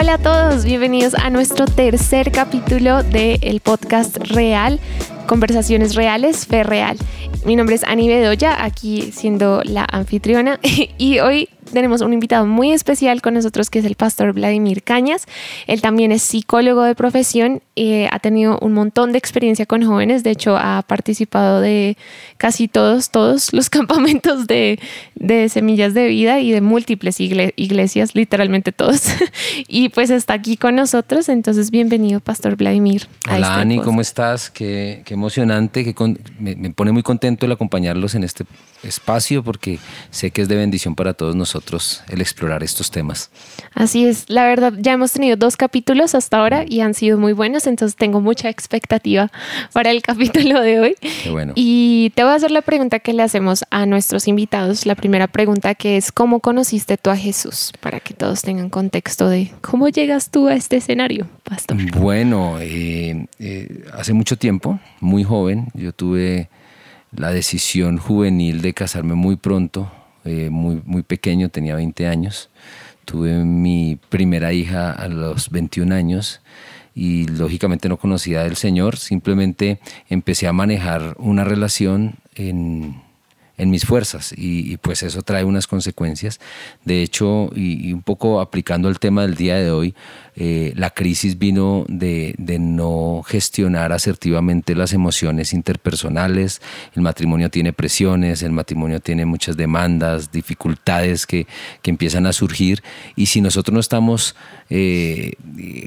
Hola a todos, bienvenidos a nuestro tercer capítulo del podcast Real, Conversaciones Reales, Fe Real. Mi nombre es Ani Bedoya, aquí siendo la anfitriona, y hoy tenemos un invitado muy especial con nosotros que es el pastor Vladimir Cañas. Él también es psicólogo de profesión, eh, ha tenido un montón de experiencia con jóvenes, de hecho ha participado de casi todos, todos los campamentos de, de semillas de vida y de múltiples iglesias, literalmente todos. y pues está aquí con nosotros, entonces bienvenido Pastor Vladimir. Hola este Ani, ¿cómo estás? Qué, qué emocionante, que me, me pone muy contento el acompañarlos en este espacio porque sé que es de bendición para todos nosotros el explorar estos temas. Así es, la verdad ya hemos tenido dos capítulos hasta ahora y han sido muy buenos, entonces tengo mucha expectativa para el capítulo de hoy. Qué bueno. Y te voy a hacer la pregunta que le hacemos a nuestros invitados, la primera pregunta que es ¿cómo conociste tú a Jesús? Para que todos tengan contexto de cómo llegas tú a este escenario, pastor. Bueno, eh, eh, hace mucho tiempo, muy joven, yo tuve la decisión juvenil de casarme muy pronto, eh, muy, muy pequeño, tenía 20 años. Tuve mi primera hija a los 21 años y lógicamente no conocía del Señor, simplemente empecé a manejar una relación en, mis fuerzas y, pues eso trae unas consecuencias. De hecho, y, un poco aplicando el tema del día de hoy, eh, la crisis vino de, no gestionar asertivamente las emociones interpersonales, el matrimonio tiene presiones, el matrimonio tiene muchas demandas, dificultades que, empiezan a surgir y si nosotros no estamos eh,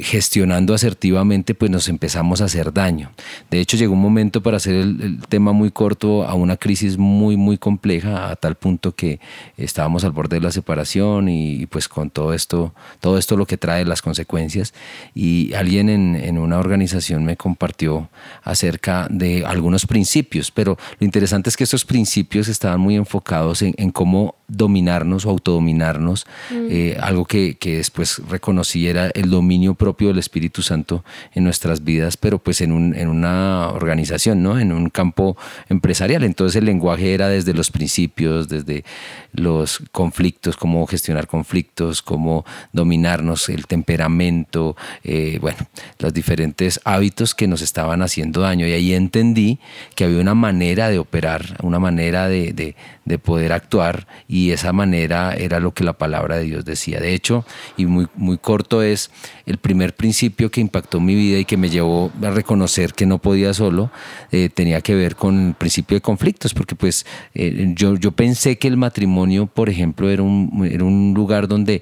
gestionando asertivamente, pues nos empezamos a hacer daño. De hecho, llegó un momento para hacer el, tema muy corto a una crisis muy, muy compleja, a tal punto que estábamos al borde de la separación y, y pues con todo esto, todo esto lo que trae las consecuencias y alguien en, una organización me compartió acerca de algunos principios, pero lo interesante es que estos principios estaban muy enfocados en, cómo dominarnos o autodominarnos, mm. eh, algo que, después reconocí era el dominio propio del Espíritu Santo en nuestras vidas, pero pues en, una organización, ¿no? en un campo empresarial. Entonces el lenguaje era desde los principios, desde los conflictos, cómo gestionar conflictos, cómo dominarnos, el temperamento, eh, bueno, los diferentes hábitos que nos estaban haciendo daño. Y ahí entendí que había una manera de operar, una manera de, poder actuar y esa manera era lo que la palabra de Dios decía. De hecho, y muy, muy corto es el primer principio que impactó mi vida y que me llevó a reconocer que no podía solo, eh, tenía que ver con el principio de conflictos, porque pues yo, yo pensé que el matrimonio, por ejemplo, era un, era un lugar donde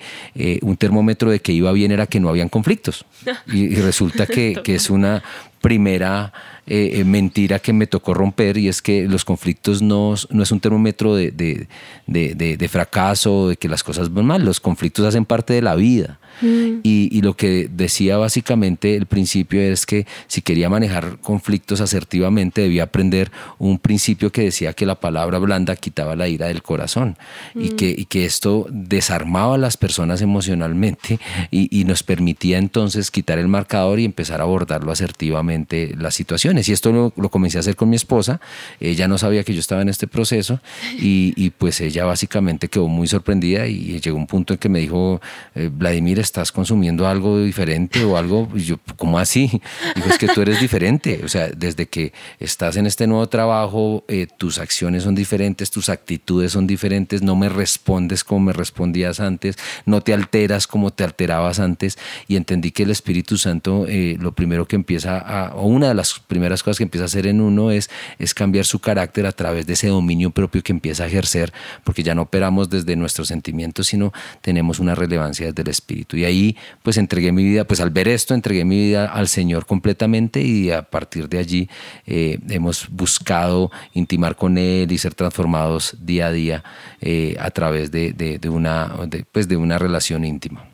un termómetro de que iba bien era que no habían conflictos. Y, resulta que, es una primera eh, eh, mentira que me tocó romper y es que los conflictos no, no es un termómetro de, de, de, de, fracaso, de que las cosas van mal, los conflictos hacen parte de la vida. Mm. Y, lo que decía básicamente el principio es que si quería manejar conflictos asertivamente debía aprender un principio que decía que la palabra blanda quitaba la ira del corazón y, mm. que, y que esto desarmaba a las personas emocionalmente y, nos permitía entonces quitar el marcador y empezar a abordarlo asertivamente las situaciones. Y esto lo, comencé a hacer con mi esposa. Ella no sabía que yo estaba en este proceso y, pues ella básicamente quedó muy sorprendida y llegó un punto en que me dijo, eh, Vladimir, estás consumiendo algo diferente o algo, y yo, ¿cómo así? Digo, es que tú eres diferente, o sea, desde que estás en este nuevo trabajo, eh, tus acciones son diferentes, tus actitudes son diferentes, no me respondes como me respondías antes, no te alteras como te alterabas antes, y entendí que el Espíritu Santo, eh, lo primero que empieza a, o una de las primeras cosas que empieza a hacer en uno es, es cambiar su carácter a través de ese dominio propio que empieza a ejercer, porque ya no operamos desde nuestros sentimientos, sino tenemos una relevancia desde el Espíritu. Y ahí pues entregué mi vida, pues al ver esto entregué mi vida al Señor completamente y a partir de allí eh, hemos buscado intimar con Él y ser transformados día a día eh, a través de, una, pues de una relación íntima.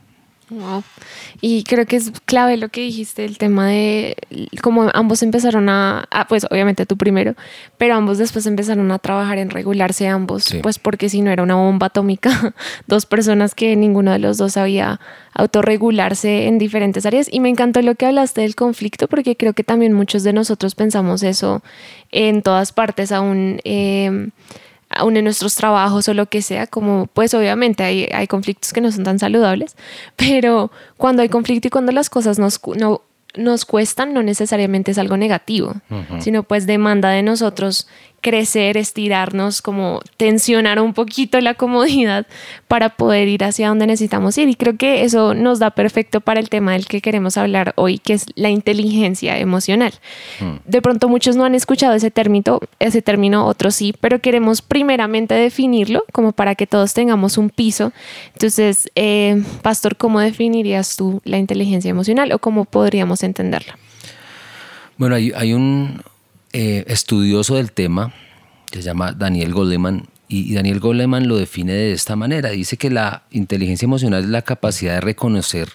Wow. Y creo que es clave lo que dijiste, el tema de cómo ambos empezaron a, pues obviamente tú primero, pero ambos después empezaron a trabajar en regularse ambos, pues porque si no era una bomba atómica, dos personas que ninguno de los dos sabía autorregularse en diferentes áreas. Y me encantó lo que hablaste del conflicto, porque creo que también muchos de nosotros pensamos eso en todas partes, aún... Eh, aún en nuestros trabajos o lo que sea, como pues obviamente hay, hay conflictos que no son tan saludables, pero cuando hay conflicto y cuando las cosas nos, no, nos cuestan, no necesariamente es algo negativo, sino pues demanda de nosotros crecer, estirarnos, como tensionar un poquito la comodidad para poder ir hacia donde necesitamos ir. Y creo que eso nos da perfecto para el tema del que queremos hablar hoy, que es la inteligencia emocional. Hmm. De pronto muchos no han escuchado ese término, ese término, otros sí, pero queremos primeramente definirlo como para que todos tengamos un piso. Entonces, eh, Pastor, ¿cómo definirías tú la inteligencia emocional o cómo podríamos entenderla? Bueno, hay un, eh, estudioso del tema, se llama Daniel Goleman, y, Daniel Goleman lo define de esta manera. Dice que la inteligencia emocional es la capacidad de reconocer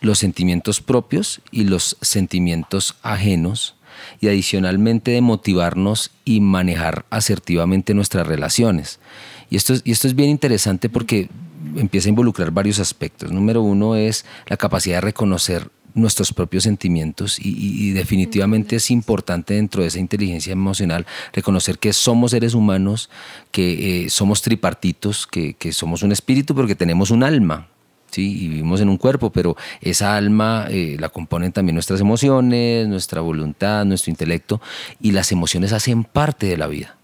los sentimientos propios y los sentimientos ajenos y adicionalmente de motivarnos y manejar asertivamente nuestras relaciones. Y esto, y esto es bien interesante porque empieza a involucrar varios aspectos. Número uno es la capacidad de reconocer nuestros propios sentimientos y, definitivamente es importante dentro de esa inteligencia emocional reconocer que somos seres humanos, que eh, somos tripartitos, que, somos un espíritu porque tenemos un alma. Sí, y vivimos en un cuerpo, pero esa alma eh, la componen también nuestras emociones, nuestra voluntad, nuestro intelecto, y las emociones hacen parte de la vida.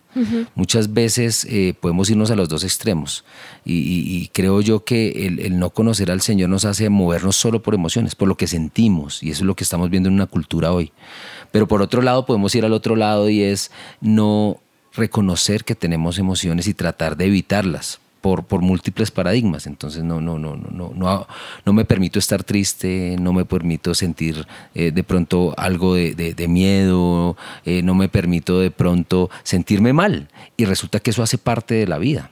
Muchas veces eh, podemos irnos a los dos extremos y, creo yo que el, no conocer al Señor nos hace movernos solo por emociones, por lo que sentimos y eso es lo que estamos viendo en una cultura hoy. Pero por otro lado podemos ir al otro lado y es no reconocer que tenemos emociones y tratar de evitarlas por, múltiples paradigmas. Entonces no, no, no, no, no, no me permito estar triste, no me permito sentir eh, de pronto algo de, miedo, eh, no me permito de pronto sentirme mal. Y resulta que eso hace parte de la vida.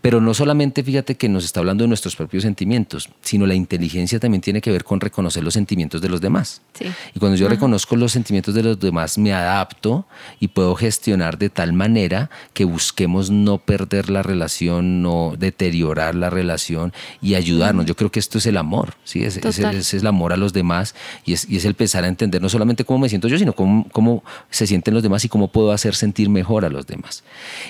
Pero no solamente fíjate que nos está hablando de nuestros propios sentimientos, sino la inteligencia también tiene que ver con reconocer los sentimientos de los demás. Y cuando yo reconozco los sentimientos de los demás, me adapto y puedo gestionar de tal manera que busquemos no perder la relación, no deteriorar la relación y ayudarnos. Yo creo que esto es el amor, ¿sí? es, es, el amor a los demás y es, y es el pensar a entender no solamente cómo me siento yo, sino cómo, cómo se sienten los demás y cómo puedo hacer sentir mejor a los demás.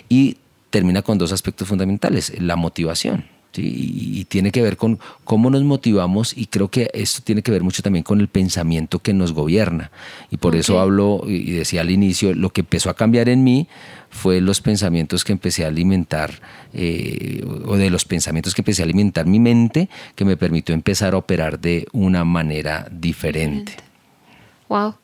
Y termina con dos aspectos fundamentales, la motivación. Y, tiene que ver con cómo nos motivamos y creo que esto tiene que ver mucho también con el pensamiento que nos gobierna. Y por eso hablo y decía al inicio, lo que empezó a cambiar en mí fue los pensamientos que empecé a alimentar eh, o de los pensamientos que empecé a alimentar mi mente que me permitió empezar a operar de una manera diferente. Wow.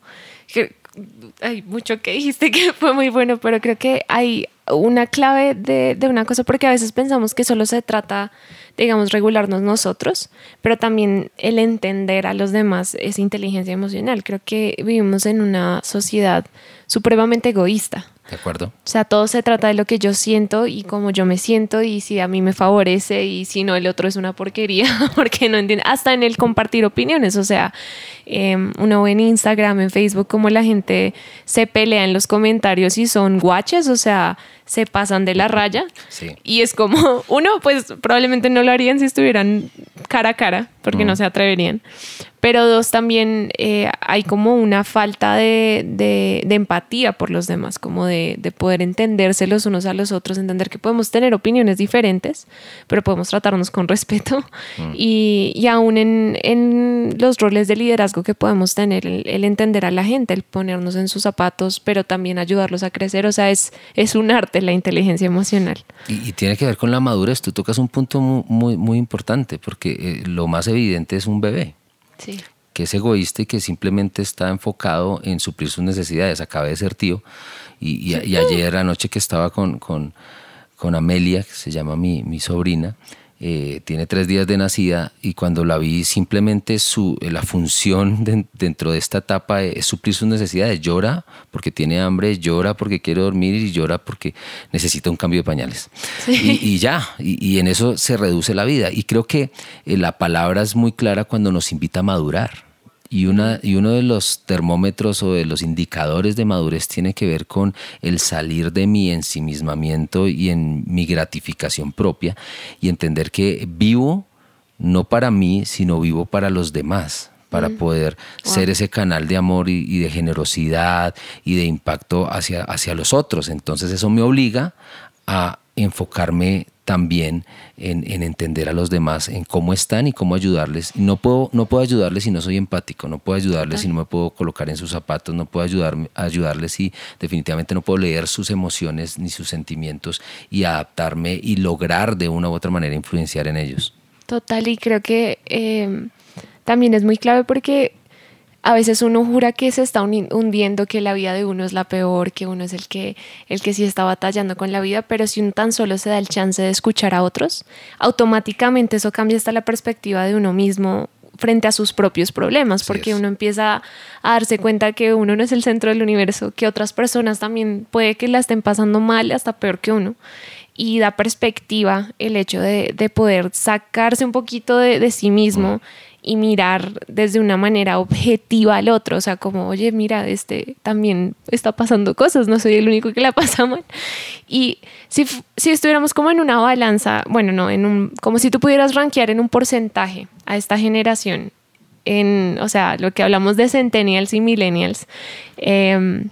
Hay mucho que dijiste que fue muy bueno, pero creo que hay una clave de, de, una cosa, porque a veces pensamos que solo se trata, digamos, regularnos nosotros, pero también el entender a los demás es inteligencia emocional. Creo que vivimos en una sociedad supremamente egoísta. De acuerdo. O sea, todo se trata de lo que yo siento y cómo yo me siento y si a mí me favorece y si no, el otro es una porquería, porque no entiende. Hasta en el compartir opiniones, o sea, eh, uno ve en Instagram, en Facebook, cómo la gente se pelea en los comentarios y son guaches, o sea, se pasan de la raya. Y es como, uno, pues probablemente no lo harían si estuvieran cara a cara, porque no se atreverían. Pero dos, también eh, hay como una falta de, de, empatía por los demás, como de, de, poder entenderse los unos a los otros, entender que podemos tener opiniones diferentes, pero podemos tratarnos con respeto. Mm. Y, y, aún en, en, los roles de liderazgo que podemos tener, el, entender a la gente, el ponernos en sus zapatos, pero también ayudarlos a crecer. O sea, es, es un arte la inteligencia emocional. Y, tiene que ver con la madurez. Tú tocas un punto muy, muy, importante, porque eh, lo más evidente es un bebé que es egoísta y que simplemente está enfocado en suplir sus necesidades. Acabé de ser tío y, y, ayer anoche que estaba con, con, con, Amelia, que se llama mi, mi sobrina, eh, tiene tres días de nacida y cuando la vi simplemente su, eh, la función dentro de esta etapa es suplir sus necesidades. Llora porque tiene hambre, llora porque quiere dormir y llora porque necesita un cambio de pañales. Y, ya, y, en eso se reduce la vida. Y creo que eh, la palabra es muy clara cuando nos invita a madurar. Y, una, y uno de los termómetros o de los indicadores de madurez tiene que ver con el salir de mi ensimismamiento y en mi gratificación propia y entender que vivo no para mí, sino vivo para los demás para mm. poder ser ese canal de amor y, y, de generosidad y de impacto hacia, hacia los otros. Entonces eso me obliga a enfocarme también en, entender a los demás, en cómo están y cómo ayudarles. No puedo, no puedo ayudarles si no soy empático, no puedo ayudarles si no me puedo colocar en sus zapatos, no puedo ayudarme, ayudarles si definitivamente no puedo leer sus emociones ni sus sentimientos y adaptarme y lograr de una u otra manera influenciar en ellos. Total, y creo que eh, también es muy clave porque a veces uno jura que se está hundiendo, que la vida de uno es la peor, que uno es el que, el que sí está batallando con la vida, pero si uno tan solo se da el chance de escuchar a otros, automáticamente eso cambia hasta la perspectiva de uno mismo frente a sus propios problemas, porque uno empieza a darse cuenta que uno no es el centro del universo, que otras personas también puede que la estén pasando mal, hasta peor que uno. Y da perspectiva el hecho de, poder sacarse un poquito de, sí mismo y mirar desde una manera objetiva al otro, o sea, como, oye, mira, este también está pasando cosas, no soy el único que la pasa mal. Y si, si estuviéramos como en una balanza, bueno, no, en un, como si tú pudieras rankear en un porcentaje a esta generación, en, o sea, lo que hablamos de centennials y millennials, em,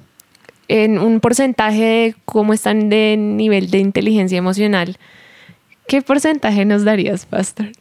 en un porcentaje de cómo están de nivel de inteligencia emocional, ¿qué porcentaje nos darías, Pastor?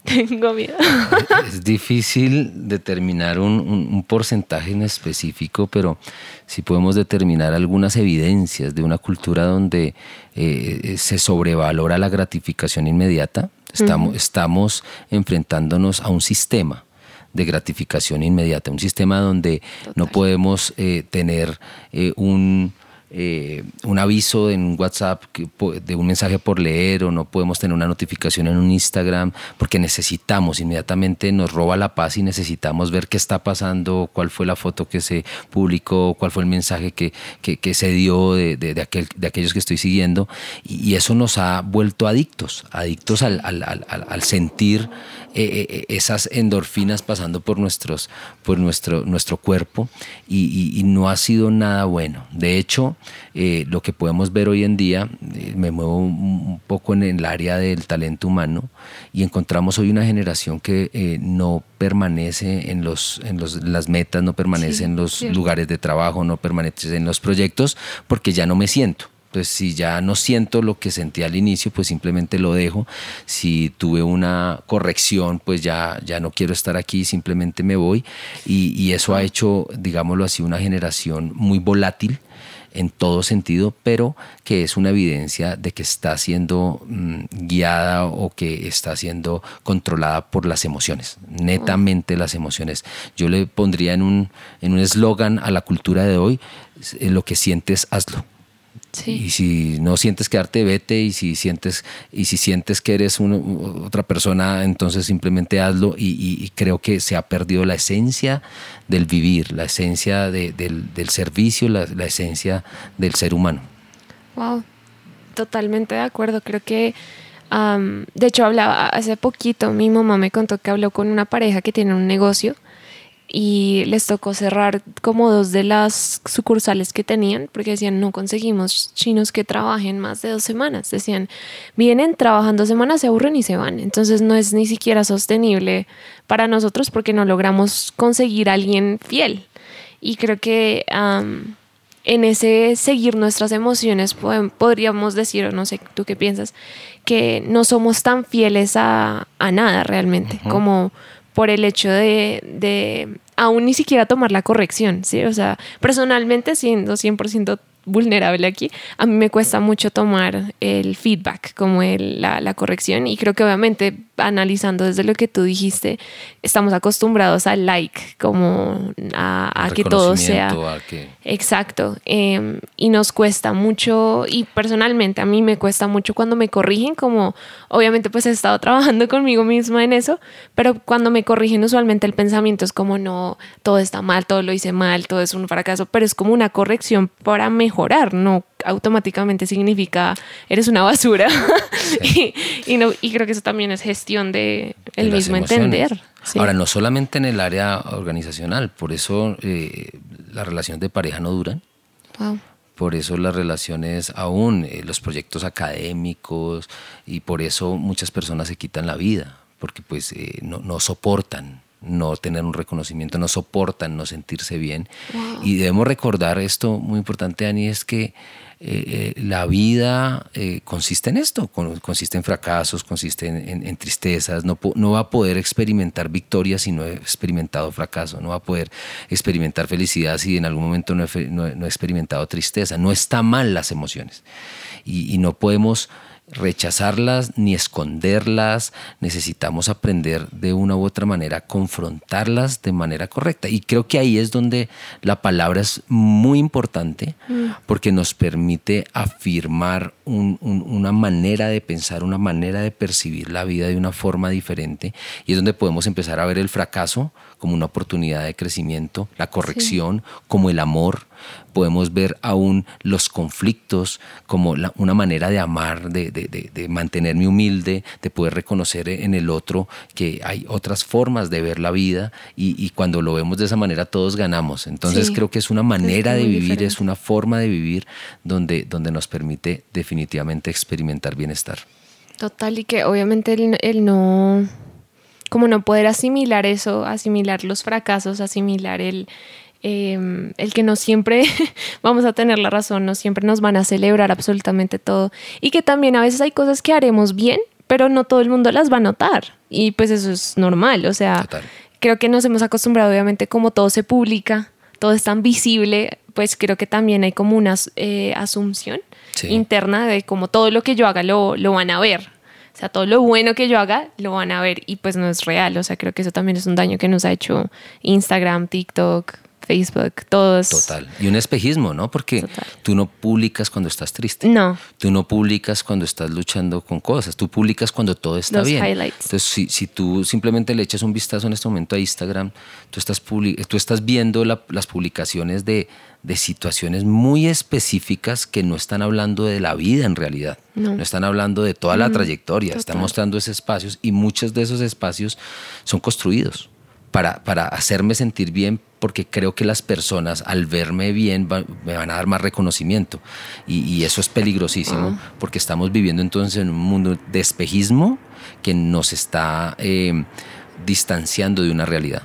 Tengo miedo. Es difícil determinar un, porcentaje en específico, pero sí podemos determinar algunas evidencias de una cultura donde eh, se sobrevalora la gratificación inmediata. Estamos, estamos enfrentándonos a un sistema de gratificación inmediata, un sistema donde no podemos eh, tener eh, un eh, un aviso en WhatsApp de un mensaje por leer o no podemos tener una notificación en un Instagram porque necesitamos inmediatamente nos roba la paz y necesitamos ver qué está pasando, cuál fue la foto que se publicó, cuál fue el mensaje que, que, se dio de, de, aquel, de aquellos que estoy siguiendo. Y, eso nos ha vuelto adictos, adictos al, al sentir eh, eh, esas endorfinas pasando por, nuestros, por nuestro, nuestro cuerpo y, y no ha sido nada bueno. De hecho, eh, lo que podemos ver hoy en día, eh, me muevo un, poco en el área del talento humano y encontramos hoy una generación que eh, no permanece en, los, en los, las metas, no permanece en los lugares de trabajo, no permanece en los proyectos porque ya no me siento. Entonces, si ya no siento lo que sentí al inicio, pues simplemente lo dejo. Si tuve una corrección, pues ya, ya no quiero estar aquí, simplemente me voy. Y, eso ha hecho, digámoslo así, una generación muy volátil en todo sentido, pero que es una evidencia de que está siendo mm, guiada o que está siendo controlada por las emociones, netamente las emociones. Yo le pondría en un en un eslogan a la cultura de hoy, eh, lo que sientes, hazlo. Y si no sientes quedarte, vete. Y si sientes, y si sientes que eres otra persona, entonces simplemente hazlo. Y, creo que se ha perdido la esencia del vivir, la esencia del, servicio, la, esencia del ser humano. Wow, totalmente de acuerdo. Creo que, de hecho, hablaba hace poquito, mi mamá me contó que habló con una pareja que tiene un negocio y les tocó cerrar como dos de las sucursales que tenían porque decían no conseguimos chinos que trabajen más de dos semanas. Decían, vienen, trabajan dos semanas, se aburren y se van. Entonces no es ni siquiera sostenible para nosotros porque no logramos conseguir a alguien fiel. Y creo que en ese seguir nuestras emociones podríamos decir, o no sé, tú qué piensas, que no somos tan fieles a, nada realmente, como por el hecho de, de, aún ni siquiera tomar la corrección, ¿sí? O sea, personalmente siendo 100% vulnerable aquí, a mí me cuesta mucho tomar el feedback, como el, la, la, corrección, y creo que obviamente analizando desde lo que tú dijiste, estamos acostumbrados al like, como a, que todo sea... Exacto, em, y nos cuesta mucho, y personalmente a mí me cuesta mucho cuando me corrigen, como obviamente pues he estado trabajando conmigo misma en eso, pero cuando me corrigen usualmente el pensamiento es como no, todo está mal, todo lo hice mal, todo es un fracaso, pero es como una corrección para mejorar, no automáticamente significa eres una basura. y, no, y creo que eso también es gestión de el mismo entender. Ahora, no solamente en el área organizacional, por eso eh, las relaciones de pareja no duran. Por eso las relaciones aún, eh, los proyectos académicos y por eso muchas personas se quitan la vida, porque pues eh, no, no soportan no tener un reconocimiento, no soportan no sentirse bien. Y debemos recordar esto muy importante, Ani, es que eh, eh, la vida eh, consiste en esto, consiste en fracasos, consiste en, tristezas, no, no, va a poder experimentar victoria si no he experimentado fracaso, no va a poder experimentar felicidad si en algún momento no he, experimentado tristeza, no está mal las emociones. Y, y no podemos rechazarlas ni esconderlas, necesitamos aprender de una u otra manera confrontarlas de manera correcta. Y creo que ahí es donde la palabra es muy importante mm. porque nos permite afirmar una manera de pensar, una manera de percibir la vida de una forma diferente y es donde podemos empezar a ver el fracaso como una oportunidad de crecimiento, la corrección como el amor, podemos ver aún los conflictos como una manera de amar, de, mantenerme humilde, de poder reconocer en el otro que hay otras formas de ver la vida y, cuando lo vemos de esa manera todos ganamos. Entonces creo que es una manera de vivir, es una forma de vivir donde, donde nos permite definitivamente experimentar bienestar. Total, y que obviamente él no como no poder asimilar eso, asimilar los fracasos, asimilar el, em, el que no siempre vamos a tener la razón, no siempre nos van a celebrar absolutamente todo. Y que también a veces hay cosas que haremos bien, pero no todo el mundo las va a notar. Y pues eso es normal, o sea, creo que nos hemos acostumbrado obviamente como todo se publica, todo es tan visible, pues creo que también hay como una eh, asunción interna de como todo lo que yo haga lo, lo van a ver, sea, todo lo bueno que yo haga lo van a ver y pues no es real. O sea, creo que eso también es un daño que nos ha hecho Instagram, TikTok, Facebook, todos. Total. Y un espejismo, ¿no? Porque tú no publicas cuando estás triste. No. Tú no publicas cuando estás luchando con cosas. Tú publicas cuando todo está Los bien. Highlights. Entonces, si, si, tú simplemente le echas un vistazo en este momento a Instagram, tú estás, tú estás viendo las publicaciones de, de situaciones muy específicas que no están hablando de la vida en realidad. No, están hablando de toda la mm, trayectoria. Están mostrando esos espacios y muchos de esos espacios son construidos para, para hacerme sentir bien porque creo que las personas al verme bien me van a dar más reconocimiento y, eso es peligrosísimo ah. porque estamos viviendo entonces en un mundo de espejismo que nos está eh, distanciando de una realidad.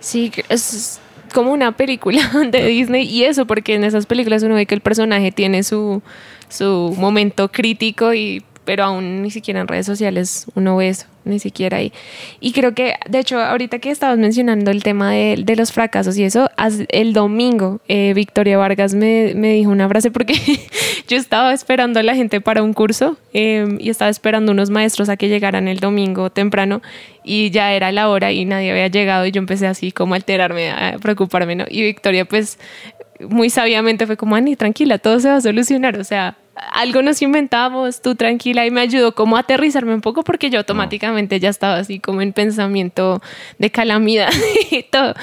Sí, es como una película de Disney y eso porque en esas películas uno ve que el personaje tiene su, su momento crítico y pero aún ni siquiera en redes sociales uno ve eso, ni siquiera ahí. Y creo que, de hecho, ahorita que estabas mencionando el tema de, de los fracasos y eso, el domingo eh, Victoria Vargas me, me, dijo una frase porque yo estaba esperando a la gente para un curso em, y estaba esperando unos maestros a que llegaran el domingo temprano y ya era la hora y nadie había llegado y yo empecé así como a alterarme, a preocuparme, ¿no? Y Victoria pues muy sabiamente fue como, Ani, tranquila, todo se va a solucionar, o sea, algo nos inventamos, tú tranquila, y me ayudó como a aterrizarme un poco porque yo automáticamente ya estaba así como en pensamiento de calamidad y todo.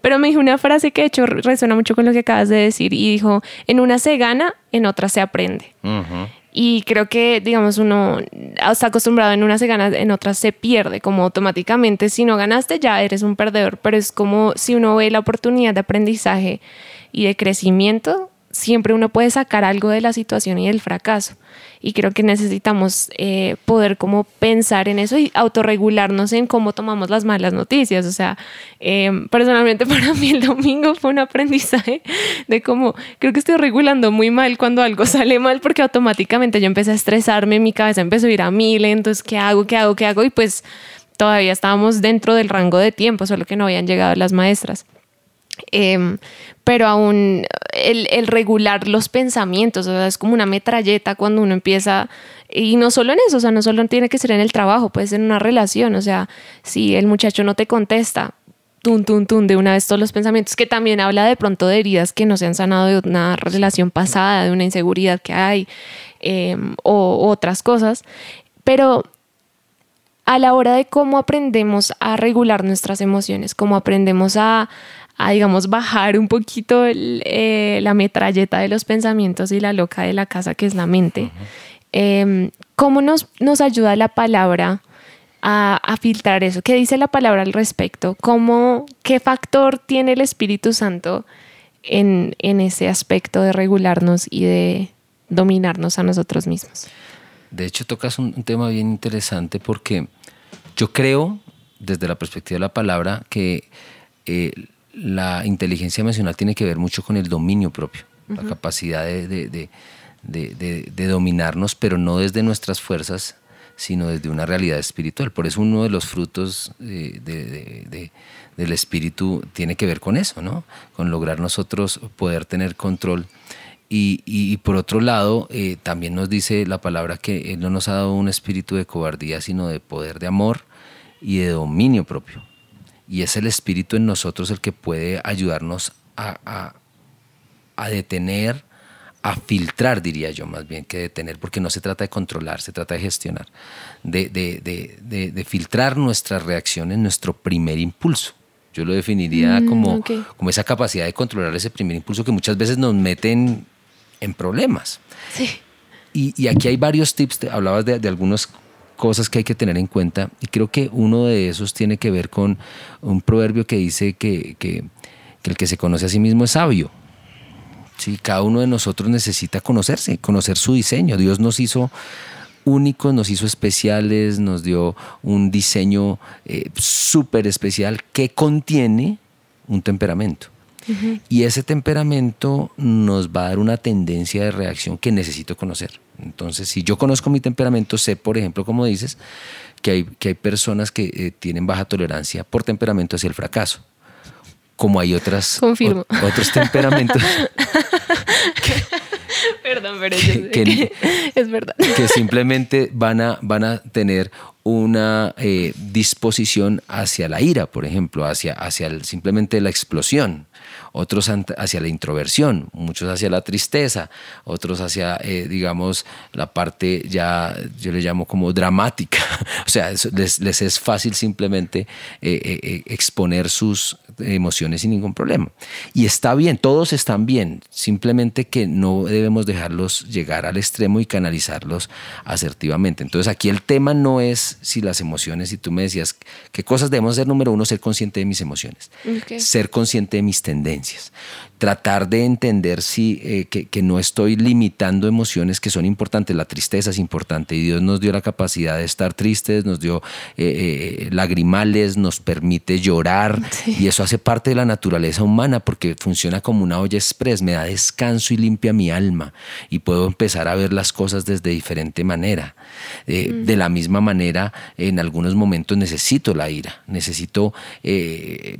Pero me dijo una frase que de hecho resuena mucho con lo que acabas de decir y dijo, en una se gana, en otra se aprende. Y creo que, digamos, uno está acostumbrado en una se gana, en otra se pierde, como automáticamente si no ganaste ya eres un perdedor, pero es como si uno ve la oportunidad de aprendizaje y de crecimiento, siempre uno puede sacar algo de la situación y del fracaso. Y creo que necesitamos eh, poder como pensar en eso y autorregularnos en cómo tomamos las malas noticias. O sea, em, personalmente para mí el domingo fue un aprendizaje de cómo creo que estoy regulando muy mal cuando algo sale mal porque automáticamente yo empecé a estresarme, mi cabeza empezó a ir a mil, entonces, ¿qué hago? ¿Qué hago? ¿Qué hago? Y pues todavía estábamos dentro del rango de tiempo, solo que no habían llegado las maestras. Em, pero aún el, regular los pensamientos, o sea, es como una metralleta cuando uno empieza, y no solo en eso, o sea, no solo tiene que ser en el trabajo, puede ser en una relación, o sea, si el muchacho no te contesta, tun, tun, tun, de una vez todos los pensamientos, que también habla de pronto de heridas que no se han sanado de una relación pasada, de una inseguridad que hay, em, o otras cosas, pero a la hora de cómo aprendemos a regular nuestras emociones, cómo aprendemos a, a digamos, bajar un poquito eh, la metralleta de los pensamientos y la loca de la casa que es la mente. Em, ¿Cómo nos, nos ayuda la palabra a, a, filtrar eso? ¿Qué dice la palabra al respecto? ¿Cómo, ¿Qué factor tiene el Espíritu Santo en, en ese aspecto de regularnos y de dominarnos a nosotros mismos? De hecho, tocas un tema bien interesante porque yo creo desde la perspectiva de la palabra que eh, la inteligencia emocional tiene que ver mucho con el dominio propio, la capacidad de, dominarnos, pero no desde nuestras fuerzas, sino desde una realidad espiritual. Por eso uno de los frutos del espíritu tiene que ver con eso, ¿no? Con lograr nosotros poder tener control. Y, por otro lado, eh, también nos dice la palabra que Él no nos ha dado un espíritu de cobardía, sino de poder de amor y de dominio propio y es el Espíritu en nosotros el que puede ayudarnos a, detener, a filtrar, diría yo, más bien que detener, porque no se trata de controlar, se trata de gestionar, de, filtrar nuestras reacciones, nuestro primer impulso. Yo lo definiría mm, como, como esa capacidad de controlar ese primer impulso que muchas veces nos meten en problemas. Sí. Y, aquí hay varios tips, hablabas de, algunos cosas que hay que tener en cuenta y creo que uno de esos tiene que ver con un proverbio que dice que, el que se conoce a sí mismo es sabio. Sí, cada uno de nosotros necesita conocerse, conocer su diseño. Dios nos hizo únicos, nos hizo especiales, nos dio un diseño eh, súper especial que contiene un temperamento. Y ese temperamento nos va a dar una tendencia de reacción que necesito conocer. Entonces, si yo conozco mi temperamento, sé, por ejemplo, como dices, que hay, que hay personas que eh, tienen baja tolerancia por temperamento hacia el fracaso. Como hay otras, otros temperamentos. Perdón, pero es verdad. Que simplemente van a, van a tener una eh, disposición hacia la ira, por ejemplo, hacia, hacia simplemente la explosión otros hacia la introversión, muchos hacia la tristeza, otros hacia, eh, digamos, la parte ya, yo le llamo como dramática. o sea, les, es fácil simplemente eh, eh, exponer sus emociones sin ningún problema. Y está bien, todos están bien, simplemente que no debemos dejarlos llegar al extremo y canalizarlos asertivamente. Entonces aquí el tema no es si las emociones, si tú me decías, ¿qué cosas debemos hacer? Número uno, ser consciente de mis emociones, ser consciente de mis tendencias tratar de entender si, eh, que, no estoy limitando emociones que son importantes. La tristeza es importante y Dios nos dio la capacidad de estar tristes, nos dio eh, eh, lagrimales, nos permite llorar y eso hace parte de la naturaleza humana porque funciona como una olla express, me da descanso y limpia mi alma y puedo empezar a ver las cosas desde diferente manera. De la misma manera, en algunos momentos necesito la ira, necesito,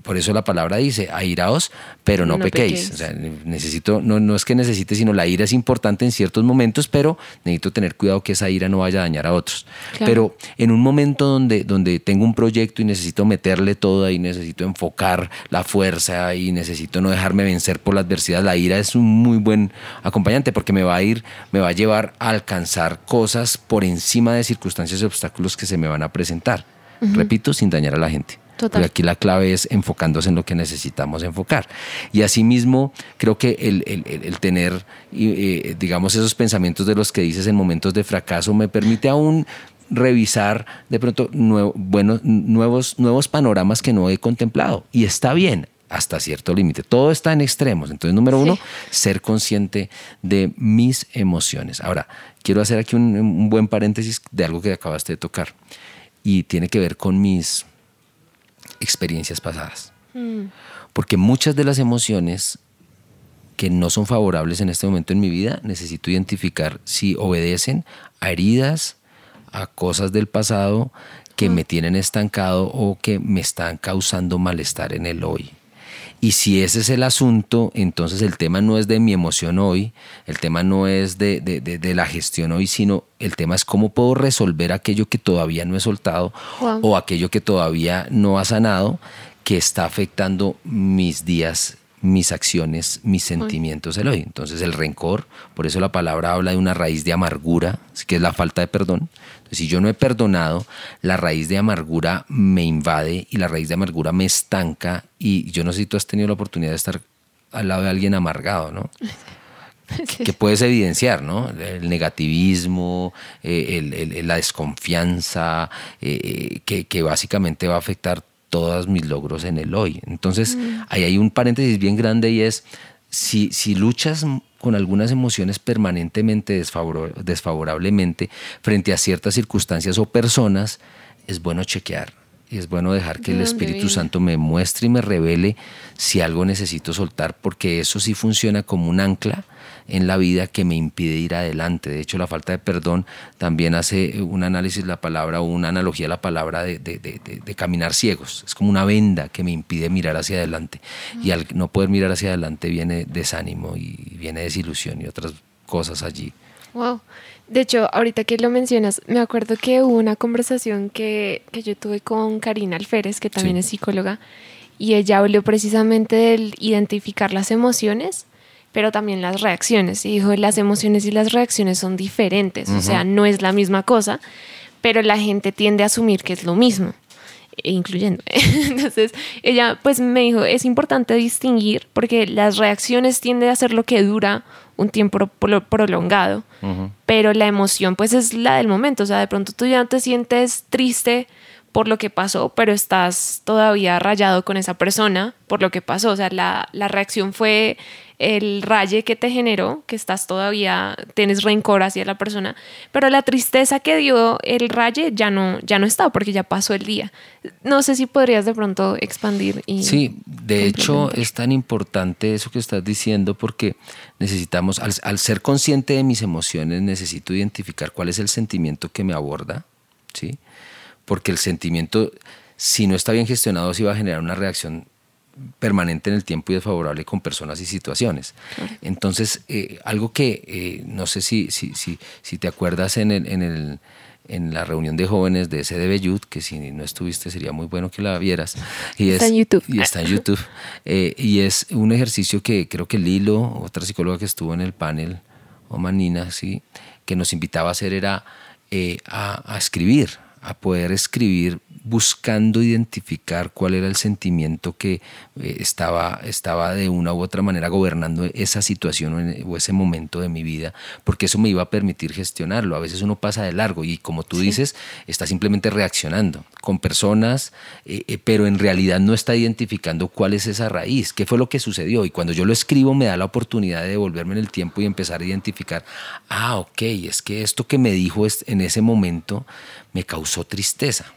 por eso la palabra dice, airaos, pero no, pequéis. O sea, necesito, no, no es que necesite, sino la ira es importante en ciertos momentos, pero necesito tener cuidado que esa ira no vaya a dañar a otros. Pero en un momento donde, donde tengo un proyecto y necesito meterle todo ahí, necesito enfocar la fuerza y necesito no dejarme vencer por la adversidad, la ira es un muy buen acompañante porque me va a ir, me va a llevar a alcanzar cosas por encima de circunstancias y obstáculos que se me van a presentar. Repito, sin dañar a la gente. Total. aquí la clave es enfocándose en lo que necesitamos enfocar. Y asimismo, creo que el, tener, eh, digamos, esos pensamientos de los que dices en momentos de fracaso me permite aún revisar de pronto buenos, nuevos, nuevos panoramas que no he contemplado. Y está bien, hasta cierto límite. Todo está en extremos. Entonces, número uno, ser consciente de mis emociones. Ahora, quiero hacer aquí un, un, buen paréntesis de algo que acabaste de tocar y tiene que ver con mis experiencias pasadas. Mm. Porque muchas de las emociones que no son favorables en este momento en mi vida, necesito identificar si obedecen a heridas, a cosas del pasado que mm. me tienen estancado o que me están causando malestar en el hoy. Y si ese es el asunto, entonces el tema no es de mi emoción hoy, el tema no es de, la gestión hoy, sino el tema es cómo puedo resolver aquello que todavía no he soltado o aquello que todavía no ha sanado, que está afectando mis días mis acciones, mis sentimientos el hoy. Entonces el rencor, por eso la palabra habla de una raíz de amargura, que es la falta de perdón. Si yo no he perdonado, la raíz de amargura me invade y la raíz de amargura me estanca y yo no sé si tú has tenido la oportunidad de estar al lado de alguien amargado, ¿no? que puedes evidenciar, ¿no? El negativismo, eh, la desconfianza, eh, que, que, básicamente va a afectar todos mis logros en el hoy. Entonces, mm. ahí hay un paréntesis bien grande y es, si, si luchas con algunas emociones permanentemente desfavorablemente frente a ciertas circunstancias o personas, es bueno chequear y es bueno dejar que el Espíritu Santo me muestre y me revele si algo necesito soltar, porque eso sí funciona como un ancla en la vida que me impide ir adelante. De hecho, la falta de perdón también hace un análisis de la palabra o una analogía a la palabra de, de, caminar ciegos. Es como una venda que me impide mirar hacia adelante. Y al no poder mirar hacia adelante viene desánimo y viene desilusión y otras cosas allí. Wow. De hecho, ahorita que lo mencionas, me acuerdo que hubo una conversación que, que yo tuve con Karina Alférez, que también es psicóloga, y ella habló precisamente del identificar las emociones, pero también las reacciones. Y dijo, las emociones y las reacciones son diferentes, o sea, no es la misma cosa, pero la gente tiende a asumir que es lo mismo incluyendo. Entonces, ella pues me dijo, es importante distinguir porque las reacciones tienden a ser lo que dura un tiempo prolongado, pero la emoción pues es la del momento, o sea, de pronto tú ya te sientes triste por lo que pasó, pero estás todavía rayado con esa persona por lo que pasó, o sea, la, la reacción fue el raye que te generó, que estás todavía, tienes rencor hacia la persona, pero la tristeza que dio el raye ya no, ya no está porque ya pasó el día. No sé si podrías de pronto expandir. Y sí, de hecho es tan importante eso que estás diciendo porque necesitamos, al, al ser consciente de mis emociones, necesito identificar cuál es el sentimiento que me aborda, ¿sí? Porque el sentimiento, si no está bien gestionado, sí va a generar una reacción permanente en el tiempo y desfavorable con personas y situaciones. Entonces, eh, algo que eh, no sé si, si, si, si, te acuerdas en, el, en, el, en la reunión de jóvenes de SDB Youth, que si no estuviste sería muy bueno que la vieras. Y está en YouTube. Y está en YouTube. Eh, y es un ejercicio que creo que Lilo, otra psicóloga que estuvo en el panel, o Manina, ¿sí? que nos invitaba a hacer era a, a escribir, a poder escribir buscando identificar cuál era el sentimiento que eh, estaba, estaba de una u otra manera gobernando esa situación o, ese momento de mi vida, porque eso me iba a permitir gestionarlo. A veces uno pasa de largo y como tú dices, está simplemente reaccionando con personas, eh, eh, pero en realidad no está identificando cuál es esa raíz, qué fue lo que sucedió. Y cuando yo lo escribo me da la oportunidad de devolverme en el tiempo y empezar a identificar, ah, ok, es que esto que me dijo en ese momento me causó tristeza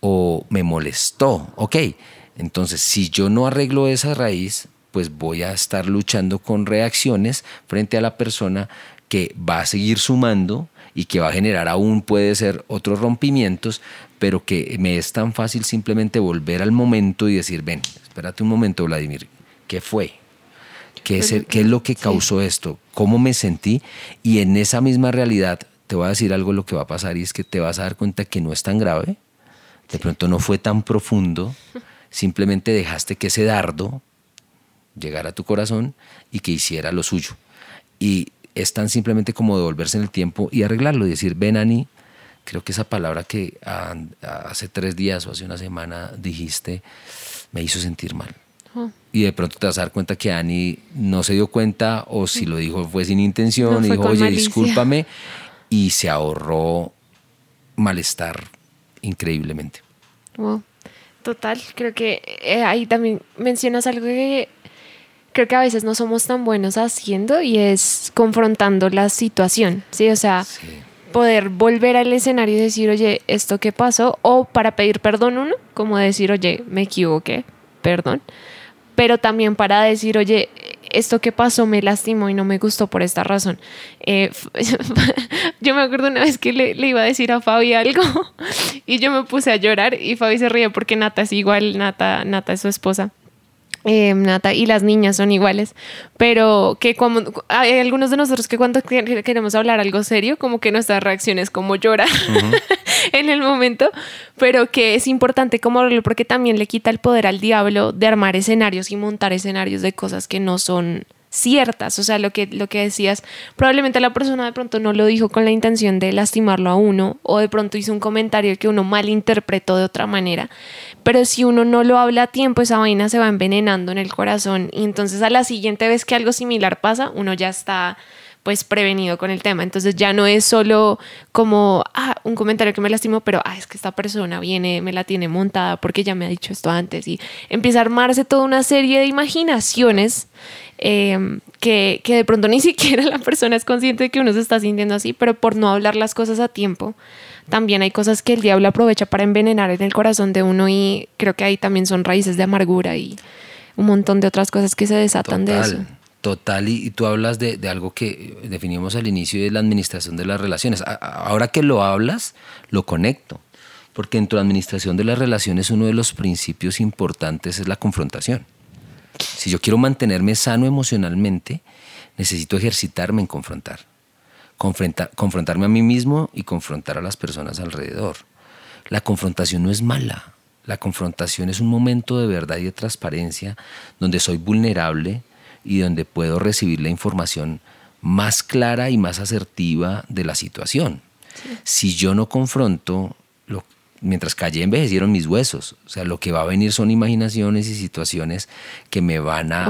o me molestó. Ok, entonces si yo no arreglo esa raíz, pues voy a estar luchando con reacciones frente a la persona que va a seguir sumando y que va a generar aún puede ser otros rompimientos, pero que me es tan fácil simplemente volver al momento y decir, ven, espérate un momento, Vladimir, ¿qué fue? ¿Qué es, ¿Qué es lo que causó esto? ¿Cómo me sentí? Y en esa misma realidad te voy a decir algo lo que va a pasar y es que te vas a dar cuenta que no es tan grave, de pronto no fue tan profundo, simplemente dejaste que ese dardo llegara a tu corazón y que hiciera lo suyo. Y es tan simplemente como devolverse en el tiempo y arreglarlo y decir, ven Ani, creo que esa palabra que hace tres días o hace una semana dijiste me hizo sentir mal. Oh. Y de pronto te vas a dar cuenta que Ani no se dio cuenta o si lo dijo fue sin intención y dijo, oye, discúlpame y se ahorró malestar increíblemente. Total, creo que eh, ahí también mencionas algo que creo que a veces no somos tan buenos haciendo y es confrontando la situación, ¿sí? O sea, poder volver al escenario y decir, oye, ¿esto qué pasó? O para pedir perdón uno, como decir, oye, me equivoqué, perdón. Pero también para decir, oye, esto que pasó me lastimó y no me gustó por esta razón. Eh, yo me acuerdo una vez que le, iba a decir a Fabi algo y yo me puse a llorar y Fabi se ríe porque Nata es igual, Nata, Nata es su esposa. Eh, Nata y las niñas son iguales, pero que como hay algunos de nosotros que cuando queremos hablar algo serio, como que nuestra reacción es como llorar en el momento, pero que es importante como porque también le quita el poder al diablo de armar escenarios y montar escenarios de cosas que no son ciertas, o sea, lo que, lo que decías, probablemente la persona de pronto no lo dijo con la intención de lastimarlo a uno o de pronto hizo un comentario que uno malinterpretó de otra manera, pero si uno no lo habla a tiempo, esa vaina se va envenenando en el corazón y entonces a la siguiente vez que algo similar pasa, uno ya está pues prevenido con el tema. Entonces ya no es solo como, ah, un comentario que me lastimó, pero, ah, es que esta persona viene, me la tiene montada porque ya me ha dicho esto antes y empieza a armarse toda una serie de imaginaciones em, que, que de pronto ni siquiera la persona es consciente de que uno se está sintiendo así, pero por no hablar las cosas a tiempo, también hay cosas que el diablo aprovecha para envenenar en el corazón de uno y creo que ahí también son raíces de amargura y un montón de otras cosas que se desatan de eso. Total, y, tú hablas de, algo que definimos al inicio de la administración de las relaciones. ahora que lo hablas, lo conecto, porque de la administración de las relaciones uno de los principios importantes es la confrontación. Si yo quiero mantenerme sano emocionalmente, necesito ejercitarme en confrontar. Confrontarme a mí mismo y confrontar a las personas alrededor. La confrontación no es mala. La confrontación es un momento de verdad y de transparencia donde soy vulnerable, y donde puedo recibir la información más clara y más asertiva de la situación. Si yo no confronto, lo, mientras callé envejecieron mis huesos. O sea, lo que va a venir son imaginaciones y situaciones que me van a,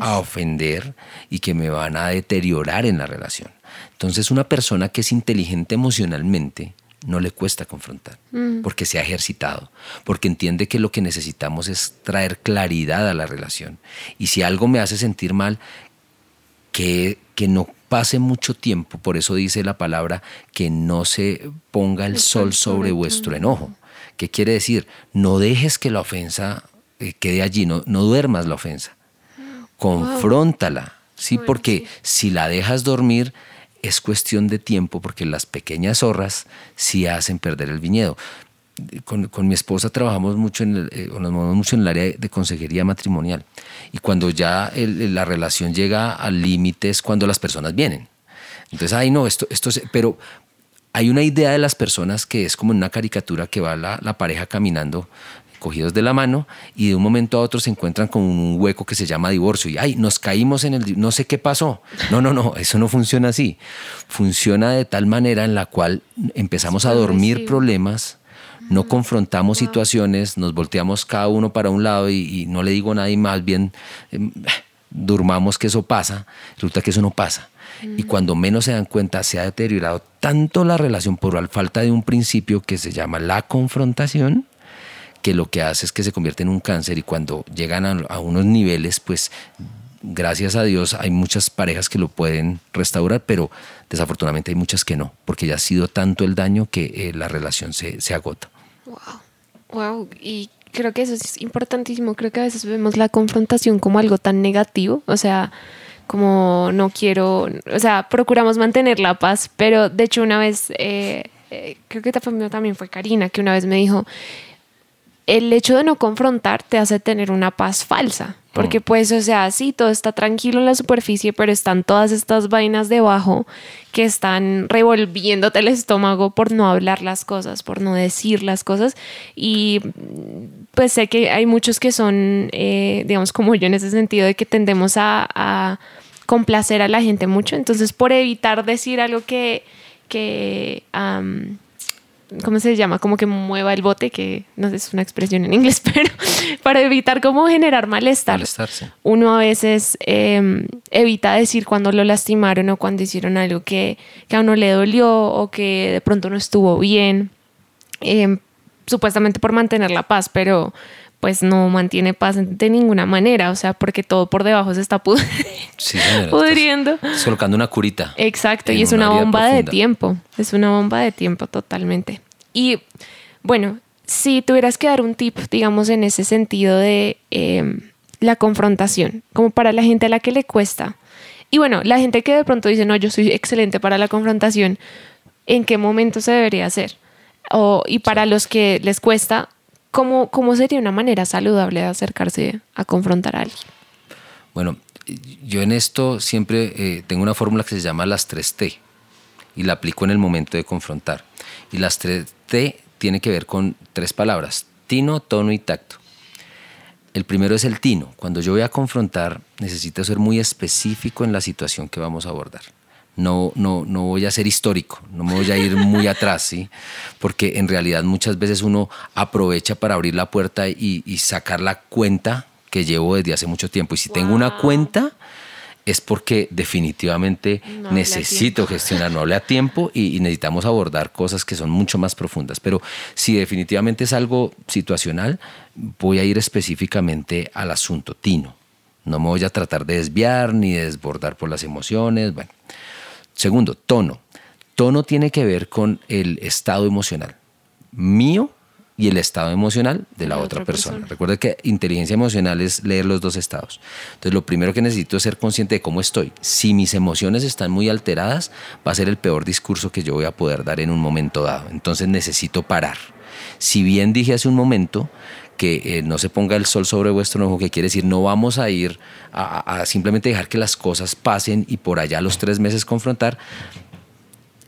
a ofender y que me van a deteriorar en la relación. Entonces, una persona que es inteligente emocionalmente, no le cuesta confrontar, mm. porque se ha ejercitado, porque entiende que lo que necesitamos es traer claridad a la relación. Y si algo me hace sentir mal, que, que no pase mucho tiempo, por eso dice la palabra, que no se ponga el, sol sobre vuestro enojo. ¿Qué quiere decir? No dejes que la ofensa eh, quede allí, no, no duermas la ofensa. Confróntala, ¿sí? Porque si la dejas dormir, es cuestión de tiempo porque las pequeñas zorras sí hacen perder el viñedo. Con, mi esposa trabajamos mucho en el, eh, mucho en el área de consejería matrimonial y cuando ya la relación llega al límite es cuando las personas vienen. Entonces, ay no, esto, esto, pero hay una idea de las personas que es como una caricatura que va la, la pareja caminando cogidos de la mano y de un momento a otro se encuentran con un hueco que se llama divorcio y ay, nos caímos en el no sé qué pasó. No, no, no, eso no funciona así. Funciona de tal manera en la cual empezamos a dormir problemas, no confrontamos situaciones, nos volteamos cada uno para un lado y, no le digo nada y más bien em, durmamos que eso pasa, resulta que eso no pasa. Y cuando menos se dan cuenta, se ha deteriorado tanto la relación por la falta de un principio que se llama la confrontación, que lo que hace es que se convierte en un cáncer y cuando llegan a, unos niveles, pues gracias a Dios hay muchas parejas que lo pueden restaurar, pero desafortunadamente hay muchas que no, porque ya ha sido tanto el daño que eh, la relación se, se agota. Wow, wow, y creo que eso es importantísimo. Creo que a veces vemos la confrontación como algo tan negativo, o sea, como no quiero, o sea, procuramos mantener la paz, pero de hecho una vez, eh, eh, creo que también fue Karina, que una vez me dijo, el hecho de no confrontar te hace tener una paz falsa. Porque mm. pues, o sea, sí, todo está tranquilo en la superficie, pero están todas estas vainas debajo que están revolviéndote el estómago por no hablar las cosas, por no decir las cosas. Y pues sé que hay muchos que son, eh, digamos, como yo en ese sentido, de que tendemos a, complacer a la gente mucho. Entonces, por evitar decir algo que... que ¿cómo se llama? Como que mueva el bote, que no sé, es una expresión en inglés, pero para evitar cómo generar malestar. Uno a veces em, evita decir cuando lo lastimaron o cuando hicieron algo que, a uno le dolió o que de pronto no estuvo bien, em, supuestamente por mantener la paz, pero pues no mantiene paz de ninguna manera, o sea, porque todo por debajo se está pudriendo. colocando una curita. Exacto, y es una bomba de tiempo, es una bomba de tiempo totalmente. Y bueno, si tuvieras que dar un tip, digamos, en ese sentido de em, la confrontación, como para la gente a la que le cuesta, y bueno, la gente que de pronto dice, no, yo soy excelente para la confrontación, ¿en qué momento se debería hacer? O, y para los que les cuesta, ¿cómo, ¿cómo sería una manera saludable de acercarse a confrontar a alguien? Bueno, yo en esto siempre eh, tengo una fórmula que se llama las 3T y la aplico en el momento de confrontar. Y las 3T tiene que ver con tres palabras, tino, tono y tacto. El primero es el tino. Cuando yo voy a confrontar, necesito ser muy específico en la situación que vamos a abordar. No, no, no voy a ser histórico, no me voy a ir muy atrás, ¿sí? porque en realidad muchas veces uno aprovecha para abrir la puerta y, sacar la cuenta que llevo desde hace mucho tiempo. Y si tengo una cuenta, es porque definitivamente necesito gestionar, no hable a tiempo y, necesitamos abordar cosas que son mucho más profundas. Pero si definitivamente es algo situacional, voy a ir específicamente al asunto tino. No me voy a tratar de desviar ni de desbordar por las emociones. Bueno. Segundo, tono. tono tiene que ver con el estado emocional mío y el estado emocional de la, otra, persona. Recuerda que inteligencia emocional es leer los dos estados. Entonces, lo primero que necesito es ser consciente de cómo estoy. Si mis emociones están muy alteradas, va a ser el peor discurso que yo voy a poder dar en un momento dado. Entonces, necesito parar. Si bien dije hace un momento que eh, no se ponga el sol sobre vuestro ojo, que quiere decir no vamos a ir a, a simplemente dejar que las cosas pasen y por allá los tres meses confrontar,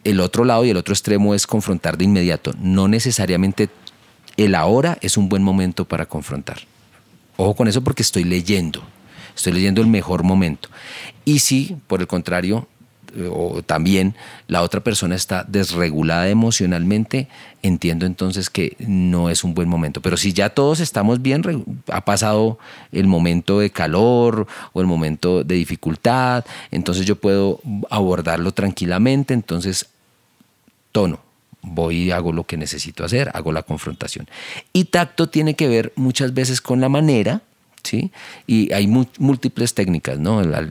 el otro lado y el otro extremo es confrontar de inmediato. No necesariamente el ahora es un buen momento para confrontar. Ojo con eso porque estoy leyendo, estoy leyendo el mejor momento. Y si, por el contrario, o también la otra persona está desregulada emocionalmente, entiendo entonces que no es un buen momento. Pero si ya todos estamos bien, ha pasado el momento de calor o el momento de dificultad, entonces yo puedo abordarlo tranquilamente, entonces tono voy y hago lo que necesito hacer, hago la confrontación. Y tacto tiene que ver muchas veces con la manera, ¿sí? Y hay múltiples técnicas, ¿no? La,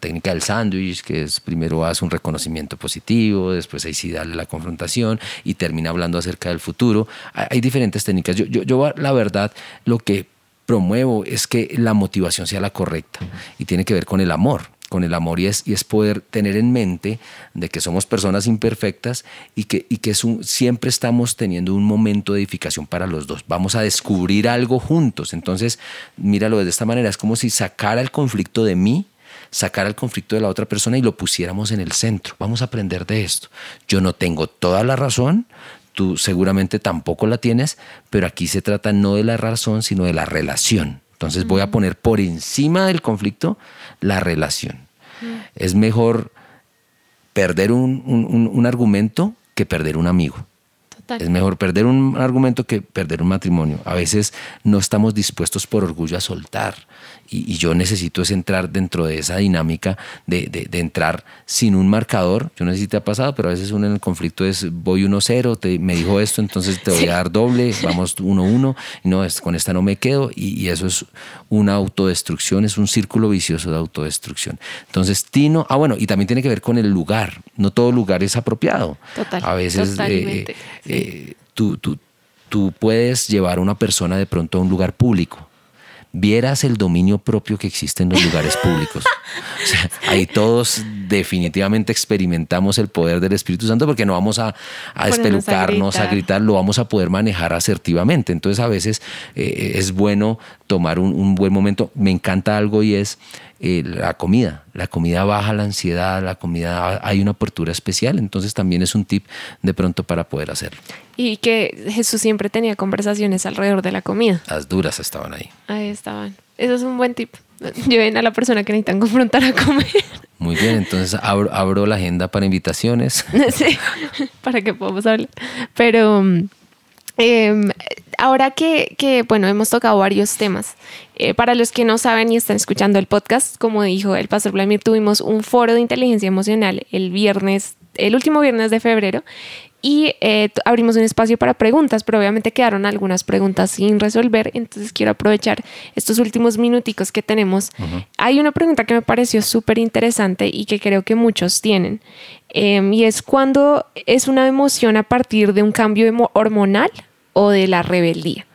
técnica del sándwich, que es primero hace un reconocimiento positivo, después ahí sí dale la confrontación y termina hablando acerca del futuro. Hay, diferentes técnicas. Yo, yo, yo, la verdad, lo que promuevo es que la motivación sea la correcta y tiene que ver con el amor con el amor y es, poder tener en mente de que somos personas imperfectas y que siempre estamos teniendo un momento de edificación para los dos. Vamos a descubrir algo juntos. Entonces, míralo de esta manera, es como si sacara el conflicto de mí, sacara el conflicto de la otra persona y lo pusiéramos en el centro. Vamos a aprender de esto. Yo no tengo toda la razón, tú seguramente tampoco la tienes, pero aquí se trata no de la razón, sino de la relación. Entonces voy a poner por encima del conflicto la relación. Es mejor perder un, argumento que perder un amigo. Es mejor perder un argumento que perder un matrimonio. A veces no estamos dispuestos por orgullo a soltar y, yo necesito es entrar dentro de esa dinámica de, entrar sin un marcador. Yo no sé si te ha pasado, pero a veces uno en el conflicto es voy 1-0, me dijo esto, entonces te voy a dar doble, vamos 1-1, y no, con esta no me quedo, y, eso es una autodestrucción, es un círculo vicioso de autodestrucción. Entonces, Tino, ah, bueno, y también tiene que ver con el lugar, no todo lugar es apropiado. Total, a veces eh, eh, tú, tú, tú puedes llevar a una persona de pronto a un lugar público vieras el dominio propio que existe en los lugares públicos. ahí todos definitivamente experimentamos el poder del Espíritu Santo porque no vamos a, a espelucarnos, a gritar. lo vamos a poder manejar asertivamente. Entonces a veces eh, es bueno tomar un, buen momento. Me encanta algo y es eh, la comida. La comida baja la ansiedad, la comida hay una apertura especial, entonces también es un tip de pronto para poder hacerlo. Y que Jesús siempre tenía conversaciones alrededor de la comida. Las duras estaban ahí. Ahí estaban. Eso es un buen tip. Lleven a la persona que necesitan confrontar a comer. Muy bien, entonces abro, abro la agenda para invitaciones. sí, para que podamos hablar. Pero eh, ahora que, que, bueno, hemos tocado varios temas, eh, para los que no saben y están escuchando el podcast, como dijo el pastor Vladimir, tuvimos un foro de inteligencia emocional el viernes, el último viernes de febrero, y eh, abrimos un espacio para preguntas, pero obviamente quedaron algunas preguntas sin resolver, entonces quiero aprovechar estos últimos minuticos que tenemos. Hay una pregunta que me pareció súper interesante y que creo que muchos tienen, em, y es cuando es una emoción a partir de un cambio hormonal o de la rebeldía.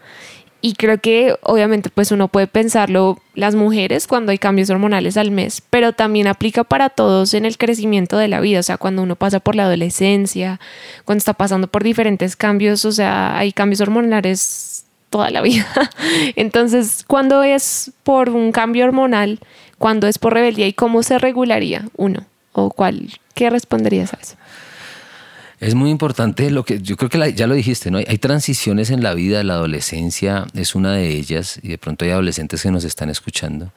Y creo que obviamente pues uno puede pensarlo las mujeres cuando hay cambios hormonales al mes, pero también aplica para todos en el crecimiento de la vida, o sea, cuando uno pasa por la adolescencia, cuando está pasando por diferentes cambios, o sea, hay cambios hormonales toda la vida. Entonces, ¿cuándo es por un cambio hormonal? ¿Cuándo es por rebeldía? ¿Y cómo se regularía uno? ¿O cuál? ¿Qué responderías a eso? Es muy importante lo que yo creo que ya lo dijiste, ¿no? Hay, transiciones en la vida, la adolescencia es una de ellas y de pronto hay adolescentes que nos están escuchando.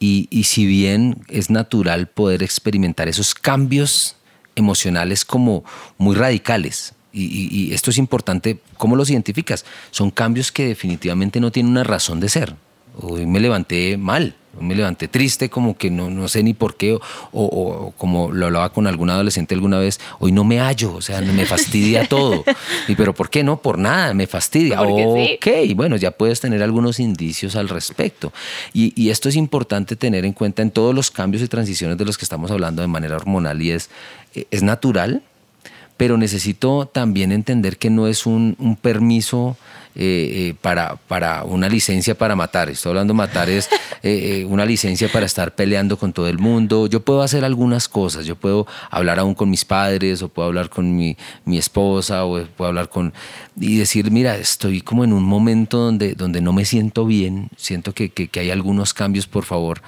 Y, y si bien es natural poder experimentar esos cambios emocionales como muy radicales, y, y, esto es importante, ¿cómo los identificas? Son cambios que definitivamente no tienen una razón de ser. Hoy me levanté mal, me levanté triste, como que no, no sé ni por qué, o, como lo hablaba con algún adolescente alguna vez, hoy no me hallo, o sea, me fastidia todo. Y pero ¿por qué no? Por nada, me fastidia. ok, bueno, ya puedes tener algunos indicios al respecto. Y, y, esto es importante tener en cuenta en todos los cambios y transiciones de los que estamos hablando de manera hormonal y es, es natural, pero necesito también entender que no es un, un permiso eh, eh, para, para una licencia para matar. Estoy hablando de matar es eh, una licencia para estar peleando con todo el mundo. Yo puedo hacer algunas cosas. Yo puedo hablar aún con mis padres o puedo hablar con mi, mi esposa o puedo hablar con... y decir, mira, estoy como en un momento donde, donde no me siento bien, siento que, que, que hay algunos cambios, por favor,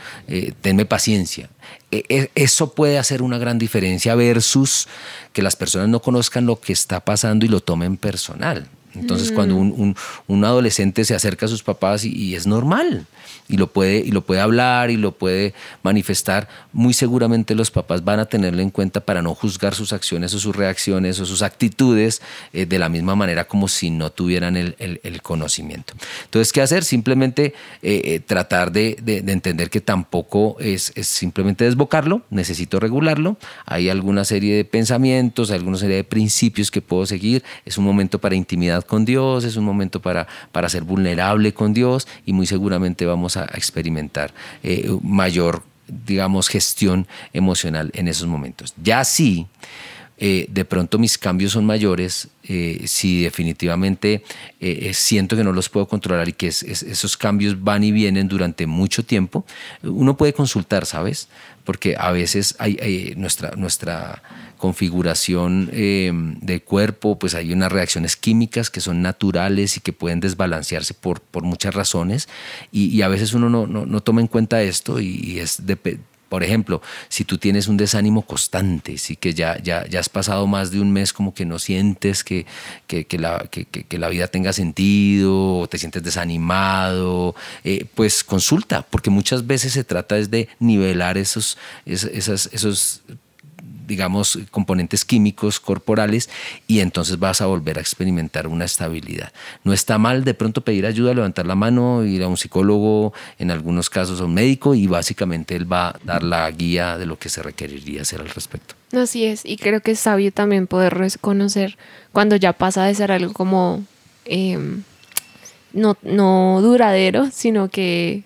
tenme paciencia. E, e, eso puede hacer una gran diferencia versus que las personas no conozcan lo que está pasando y lo tomen personal. Entonces, cuando un, un, adolescente se acerca a sus papás y, es normal y lo, puede, y lo puede hablar y lo puede manifestar, muy seguramente los papás van a tenerlo en cuenta para no juzgar sus acciones o sus reacciones o sus actitudes eh, de la misma manera como si no tuvieran el, el, conocimiento. Entonces, ¿qué hacer? Simplemente eh, eh, tratar de, de, de, entender que tampoco es, es simplemente desbocarlo, necesito regularlo. Hay alguna serie de pensamientos, hay alguna serie de principios que puedo seguir. Es un momento para intimidad con Dios, es un momento para, para ser vulnerable con Dios y muy seguramente vamos a experimentar eh, mayor, digamos, gestión emocional en esos momentos. Ya sí, eh, de pronto mis cambios son mayores, eh, si definitivamente siento que no los puedo controlar y que esos cambios van y vienen durante mucho tiempo, uno puede consultar, ¿sabes? Porque a veces hay, nuestra, nuestra configuración eh, de cuerpo, pues hay unas reacciones químicas que son naturales y que pueden desbalancearse por, por muchas razones y, a veces uno no, no, toma en cuenta esto y, es de, por ejemplo, si tú tienes un desánimo constante, sí que ya, ya, ya has pasado más de un mes como que no sientes que, que, que la, que, la, vida tenga sentido, o te sientes desanimado, eh, pues consulta, porque muchas veces se trata es de nivelar esos, esos digamos, componentes químicos corporales y entonces vas a volver a experimentar una estabilidad. No está mal de pronto pedir ayuda, levantar la mano, ir a un psicólogo, en algunos casos a un médico y básicamente él va a dar la guía de lo que se requeriría hacer al respecto. Así es, y creo que es sabio también poder reconocer cuando ya pasa de ser algo como em, no, no duradero, sino que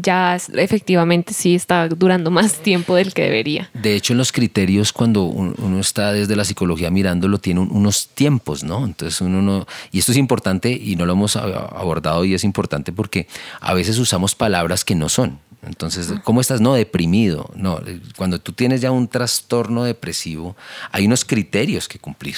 ya efectivamente sí está durando más tiempo del que debería. De hecho, en los criterios, cuando uno está desde la psicología mirándolo, tiene unos tiempos, ¿no? Entonces uno no... Y esto es importante y no lo hemos abordado y es importante porque a veces usamos palabras que no son. Entonces, ¿cómo estás? No, deprimido. No, cuando tú tienes ya un trastorno depresivo, hay unos criterios que cumplir.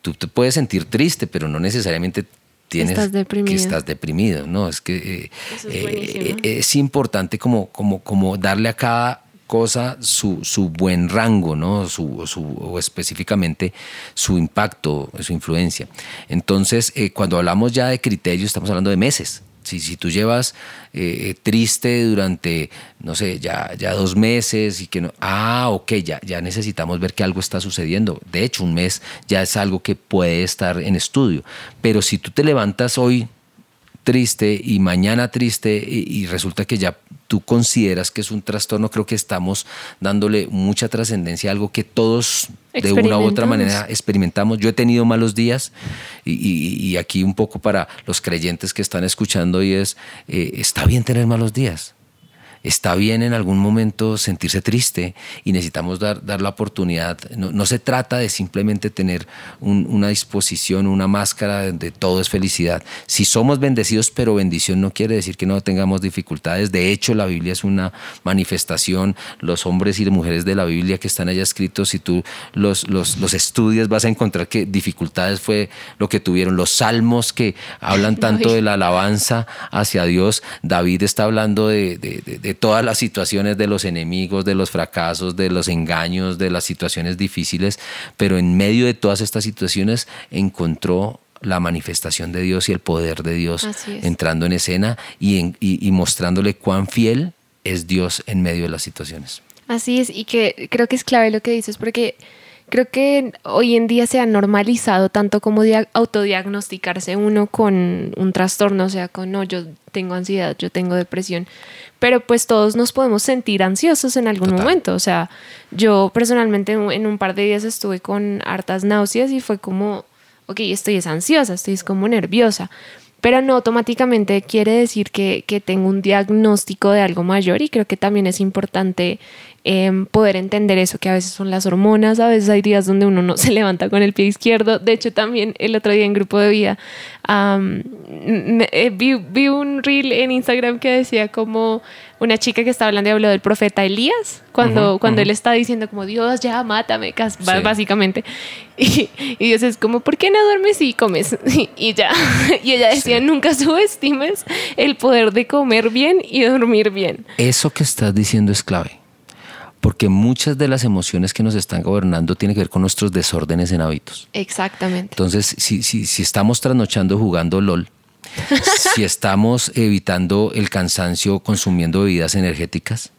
Tú te puedes sentir triste, pero no necesariamente tienes que estás deprimido, ¿no? Es que eh, eh, es, importante como, como, como darle a cada cosa su, su buen rango, ¿no? Su, su, o específicamente su impacto, su influencia. Entonces, eh, cuando hablamos ya de criterios, estamos hablando de meses. Si, si tú llevas eh, triste durante, no sé, ya, ya dos meses y que no, ah, ok, ya, ya necesitamos ver que algo está sucediendo. De hecho, un mes ya es algo que puede estar en estudio. Pero si tú te levantas hoy triste y mañana triste y, resulta que ya tú consideras que es un trastorno, creo que estamos dándole mucha trascendencia a algo que todos de una u otra manera experimentamos. Yo he tenido malos días y, aquí un poco para los creyentes que están escuchando y es, eh, está bien tener malos días está bien en algún momento sentirse triste y necesitamos dar, dar la oportunidad. No, se trata de simplemente tener una disposición, una máscara de, todo es felicidad. Si somos bendecidos, pero bendición no quiere decir que no tengamos dificultades. De hecho, la Biblia es una manifestación. Los hombres y mujeres de la Biblia que están allá escritos, si tú los, los, los estudias, vas a encontrar que dificultades fue lo que tuvieron. Los salmos que hablan tanto de la alabanza hacia Dios, David está hablando de, de todas las situaciones de los enemigos, de los fracasos, de los engaños, de las situaciones difíciles, pero en medio de todas estas situaciones encontró la manifestación de Dios y el poder de Dios entrando en escena y, y mostrándole cuán fiel es Dios en medio de las situaciones. Así es, y que creo que es clave lo que dices, porque creo que hoy en día se ha normalizado tanto como autodiagnosticarse uno con un trastorno, o sea, con, no, yo tengo ansiedad, yo tengo depresión, pero pues todos nos podemos sentir ansiosos en algún momento. O sea, yo personalmente en un par de días estuve con hartas náuseas y fue como, ok, estoy es ansiosa, estoy es como nerviosa, pero no automáticamente quiere decir que, que tengo un diagnóstico de algo mayor y creo que también es importante em, poder entender eso, que a veces son las hormonas, a veces hay días donde uno no se levanta con el pie izquierdo. De hecho, también el otro día en grupo de vida eh, vi, vi, un reel en Instagram que decía como una chica que estaba hablando y habló del profeta Elías, cuando, cuando él está diciendo como Dios ya mátame, básicamente. Y, Dios es como, ¿por qué no duermes y comes? Y, ya. Y ella decía, nunca subestimes el poder de comer bien y dormir bien. Eso que estás diciendo es clave porque muchas de las emociones que nos están gobernando tienen que ver con nuestros desórdenes en hábitos. Exactamente. Entonces, si, si, si estamos trasnochando jugando LOL, si estamos evitando el cansancio consumiendo bebidas energéticas,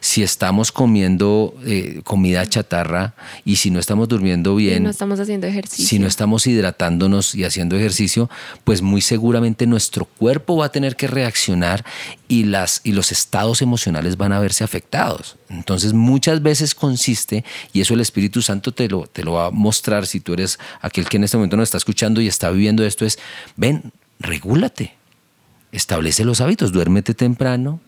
si estamos comiendo eh, comida chatarra y si no estamos durmiendo bien, no estamos haciendo ejercicio, si no estamos hidratándonos y haciendo ejercicio, pues muy seguramente nuestro cuerpo va a tener que reaccionar y, las, y los estados emocionales van a verse afectados. Entonces muchas veces consiste, y eso el Espíritu Santo te lo, te lo va a mostrar si tú eres aquel que en este momento nos está escuchando y está viviendo esto, es, ven, regúlate, establece los hábitos, duérmete temprano,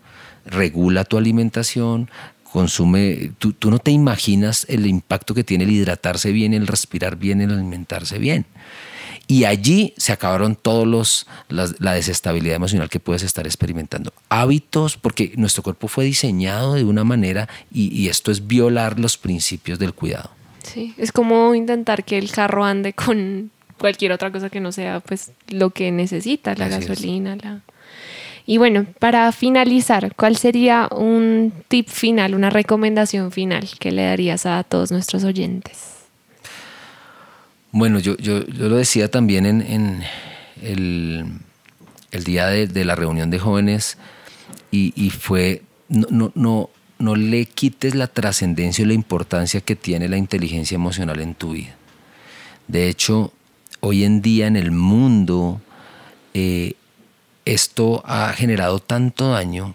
regula tu alimentación, consume, tú, no te imaginas el impacto que tiene el hidratarse bien, el respirar bien, el alimentarse bien. Y allí se acabaron todos los la, desestabilidad emocional que puedes estar experimentando. Hábitos, porque nuestro cuerpo fue diseñado de una manera y, y, esto es violar los principios del cuidado. Sí, es como intentar que el carro ande con cualquier otra cosa que no sea pues lo que necesita, la gasolina, la y bueno, para finalizar, ¿cuál sería un tip final, una recomendación final que le darías a todos nuestros oyentes? Bueno, yo, yo, lo decía también en, el, día de, la reunión de jóvenes y, fue, no, no, no, no le quites la trascendencia y la importancia que tiene la inteligencia emocional en tu vida. De hecho, hoy en día en el mundo eh, esto ha generado tanto daño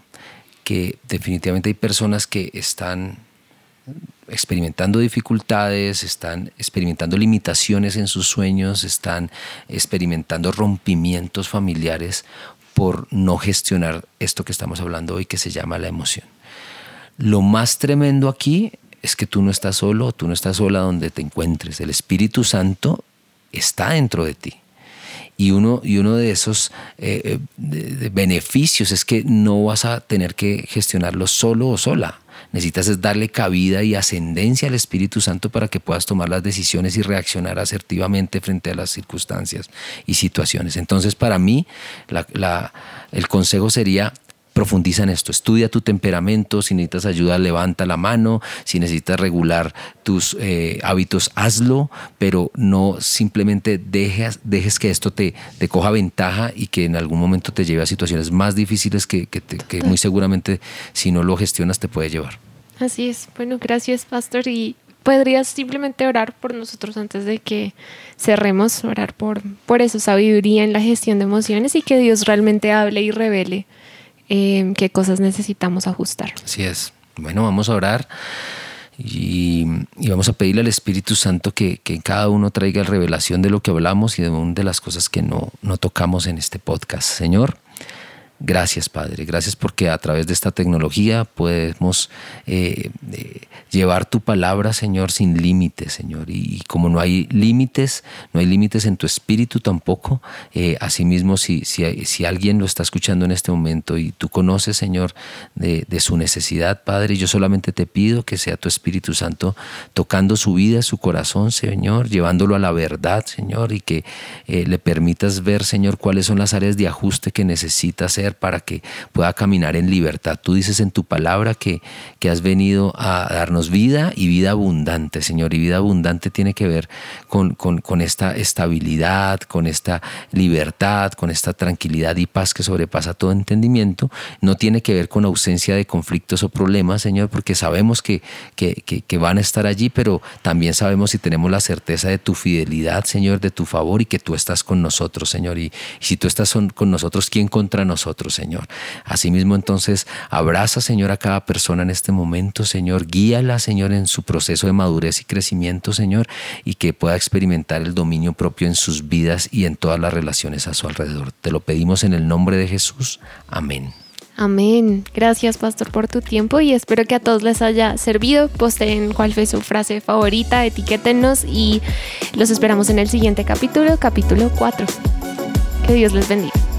que definitivamente hay personas que están experimentando dificultades, están experimentando limitaciones en sus sueños, están experimentando rompimientos familiares por no gestionar esto que estamos hablando hoy que se llama la emoción. Lo más tremendo aquí es que tú no estás solo, tú no estás sola donde te encuentres. El Espíritu Santo está dentro de ti. Y uno, y uno de esos eh, eh, beneficios es que no vas a tener que gestionarlo solo o sola. Necesitas es darle cabida y ascendencia al Espíritu Santo para que puedas tomar las decisiones y reaccionar asertivamente frente a las circunstancias y situaciones. Entonces, para mí, el consejo sería profundiza en esto, estudia tu temperamento, si necesitas ayuda, levanta la mano, si necesitas regular tus eh, hábitos, hazlo, pero no simplemente dejes, dejes que esto te, te, coja ventaja y que en algún momento te lleve a situaciones más difíciles que, que muy seguramente si no lo gestionas te puede llevar. Así es. Bueno, gracias, Pastor. Y podrías simplemente orar por nosotros antes de que cerremos, orar por, por eso, sabiduría en la gestión de emociones y que Dios realmente hable y revele Em, qué cosas necesitamos ajustar. Así es. Bueno, vamos a orar y, vamos a pedirle al Espíritu Santo que, que, cada uno traiga revelación de lo que hablamos y de, de las cosas que no, no tocamos en este podcast. Señor, Gracias, Padre. Gracias porque a través de esta tecnología podemos eh, eh, llevar tu palabra, Señor, sin límites, Señor. Y, como no hay límites, no hay límites en tu espíritu tampoco. Eh, asimismo, si, si, si, alguien lo está escuchando en este momento y tú conoces, Señor, de, su necesidad, Padre, yo solamente te pido que sea tu Espíritu Santo tocando su vida, su corazón, Señor, llevándolo a la verdad, Señor, y que le permitas ver, Señor, cuáles son las áreas de ajuste que necesita hacer para que pueda caminar en libertad. Tú dices en tu palabra que, que has venido a darnos vida y vida abundante, Señor. Y vida abundante tiene que ver con, con, esta estabilidad, con esta libertad, con esta tranquilidad y paz que sobrepasa todo entendimiento. No tiene que ver con ausencia de conflictos o problemas, Señor, porque sabemos que, que, que van a estar allí, pero también sabemos y tenemos la certeza de tu fidelidad, Señor, de tu favor y que tú estás con nosotros, Señor. Y, si tú estás con nosotros, ¿quién contra nosotros? Señor. Asimismo, entonces, abraza, Señor, a cada persona en este momento, Señor. Guíala, Señor, en su proceso de madurez y crecimiento, Señor, y que pueda experimentar el dominio propio en sus vidas y en todas las relaciones a su alrededor. Te lo pedimos en el nombre de Jesús. Amén. Amén. Gracias, Pastor, por tu tiempo y espero que a todos les haya servido. Posteen cuál fue su frase favorita, etiquétenos y los esperamos en el siguiente capítulo, capítulo 4. Que Dios les bendiga.